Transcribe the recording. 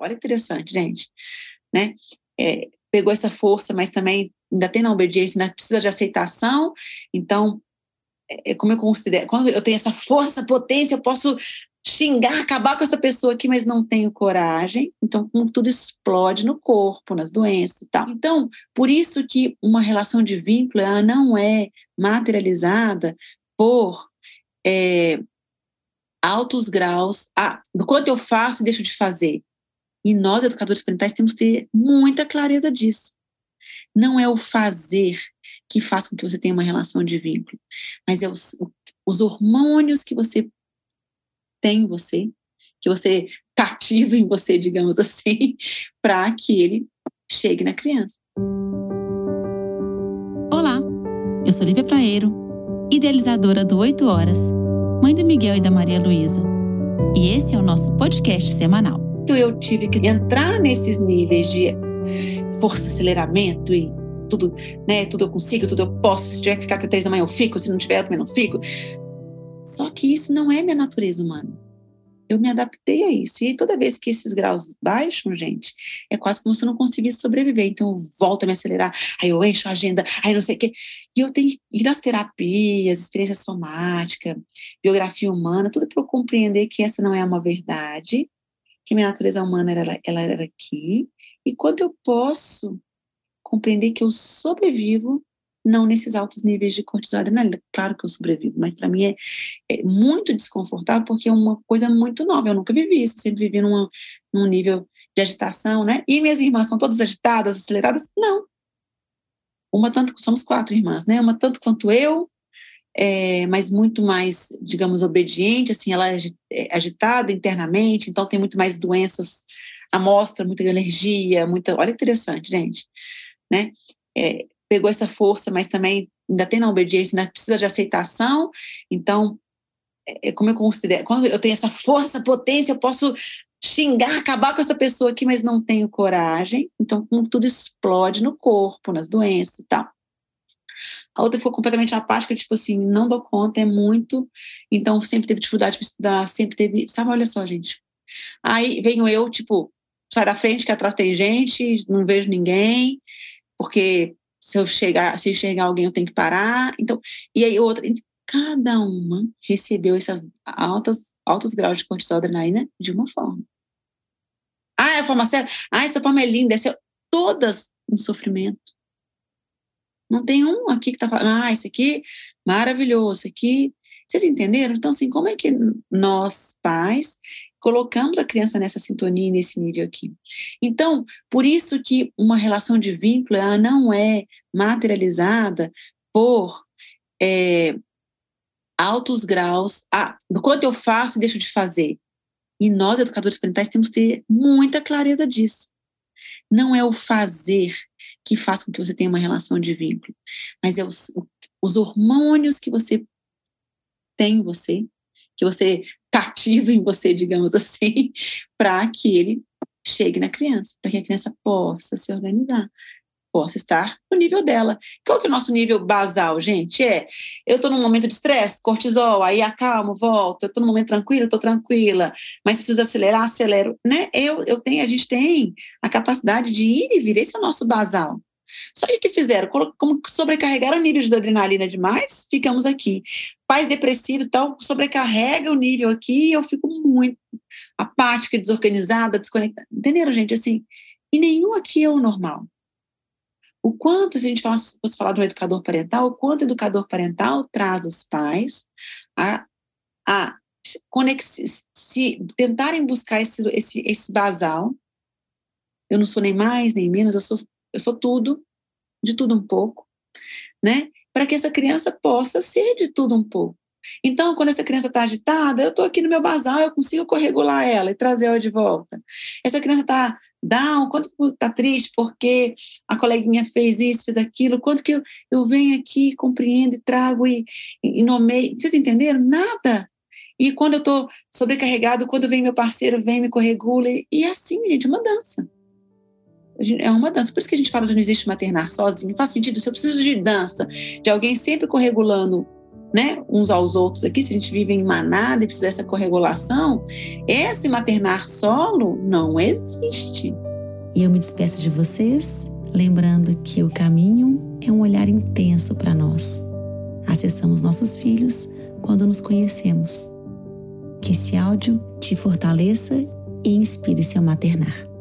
Olha que interessante, gente, né? É, pegou essa força, mas também ainda tem na obediência, ainda precisa de aceitação. Então, é, é como eu considero, quando eu tenho essa força, potência, eu posso xingar, acabar com essa pessoa aqui, mas não tenho coragem. Então, tudo explode no corpo, nas doenças tal. Então, por isso que uma relação de vínculo ela não é materializada por é, altos graus ah, do quanto eu faço e deixo de fazer. E nós, educadores parentais, temos que ter muita clareza disso. Não é o fazer que faz com que você tenha uma relação de vínculo, mas é os, os hormônios que você tem em você, que você cativa em você, digamos assim, para que ele chegue na criança. Olá, eu sou Lívia Praeiro, idealizadora do 8 Horas, mãe do Miguel e da Maria Luísa. E esse é o nosso podcast semanal. Então eu tive que entrar nesses níveis de força, aceleramento e tudo, né? Tudo eu consigo, tudo eu posso. Se tiver que ficar até três da manhã, eu fico. Se não tiver, eu também não fico. Só que isso não é minha natureza humana. Eu me adaptei a isso. E toda vez que esses graus baixam, gente, é quase como se eu não conseguisse sobreviver. Então eu volto a me acelerar, aí eu encho a agenda, aí não sei o quê. E eu tenho que ir nas terapias, experiência somática, biografia humana, tudo para eu compreender que essa não é uma verdade, que minha natureza humana era, ela era aqui, e quanto eu posso compreender que eu sobrevivo não nesses altos níveis de cortisol adrenalina. Claro que eu sobrevivo, mas para mim é, é, muito desconfortável porque é uma coisa muito nova. Eu nunca vivi isso, sempre vivi numa, num nível de agitação, né? E minhas irmãs são todas agitadas, aceleradas? Não. Uma tanto, somos quatro irmãs, né? Uma tanto quanto eu, é, mas muito mais, digamos, obediente, assim, ela é, é agitada internamente, então tem muito mais doenças à mostra, muita alergia, muita, olha interessante, gente, né? É, pegou essa força, mas também ainda tem na obediência, ainda precisa de aceitação. Então, é como eu considero, quando eu tenho essa força, potência, eu posso xingar, acabar com essa pessoa aqui, mas não tenho coragem. Então, tudo explode no corpo, nas doenças e tal. A outra ficou completamente apática, tipo assim, não dou conta, é muito. Então, sempre teve dificuldade para estudar, sempre teve. Sabe, olha só, gente. Aí venho eu, tipo, sai da frente, que atrás tem gente, não vejo ninguém, porque se eu chegar, se enxergar alguém, eu tenho que parar. Então, e aí outra, cada uma recebeu essas altas, altos graus de cortisol adrenalina de uma forma. Ah, é a forma certa. Ah, essa forma é linda. Essa é... Todas em sofrimento. Não tem um aqui que está falando, ah, esse aqui, maravilhoso, esse aqui. Vocês entenderam? Então, assim, como é que nós, pais, colocamos a criança nessa sintonia, nesse nível aqui. Então, por isso que uma relação de vínculo ela não é materializada por é, altos graus ah, do quanto eu faço e deixo de fazer. E nós, educadores parentais, temos que ter muita clareza disso. Não é o fazer que faz com que você tenha uma relação de vínculo, mas é os, os hormônios que você tem em você, que você cativa em você, digamos assim, para que ele chegue na criança, para que a criança possa se organizar, possa estar no nível dela. Qual que é o nosso nível basal, gente? É, eu estou num momento de estresse, cortisol, aí acalmo, volto, eu estou num momento tranquilo, estou tranquila, mas preciso acelerar, acelero, né? Eu, eu tenho, a gente tem a capacidade de ir e vir, esse é o nosso basal. Só que o que fizeram? Como sobrecarregaram o nível de adrenalina demais, ficamos aqui. Pais depressivos e tal, sobrecarrega o nível aqui e eu fico muito apática, desorganizada, desconectada. Entenderam, gente? Assim, e nenhum aqui é o normal. O quanto, se a gente fosse falar de um educador parental, o quanto o educador parental traz os pais a, a se tentarem buscar esse, esse, esse basal. Eu não sou nem mais, nem menos, eu sou eu sou tudo, de tudo um pouco, né? Para que essa criança possa ser de tudo um pouco. Então, quando essa criança está agitada, eu estou aqui no meu basal, eu consigo corregular ela e trazer ela de volta. Essa criança está down, quanto está triste porque a coleguinha fez isso, fez aquilo, quanto que eu, eu venho aqui, compreendo e trago e, e nomeio. Vocês entenderam? Nada. E quando eu estou sobrecarregado, quando vem meu parceiro, vem, me corregula. E, é assim, gente, uma dança é uma dança. Por isso que a gente fala de não existe maternar sozinho. Faz sentido. Se eu preciso de dança, de alguém sempre corregulando né, uns aos outros aqui, se a gente vive em manada e precisa dessa corregulação, esse maternar solo não existe. E eu me despeço de vocês, lembrando que o caminho é um olhar intenso para nós. Acessamos nossos filhos quando nos conhecemos. Que esse áudio te fortaleça e inspire seu maternar.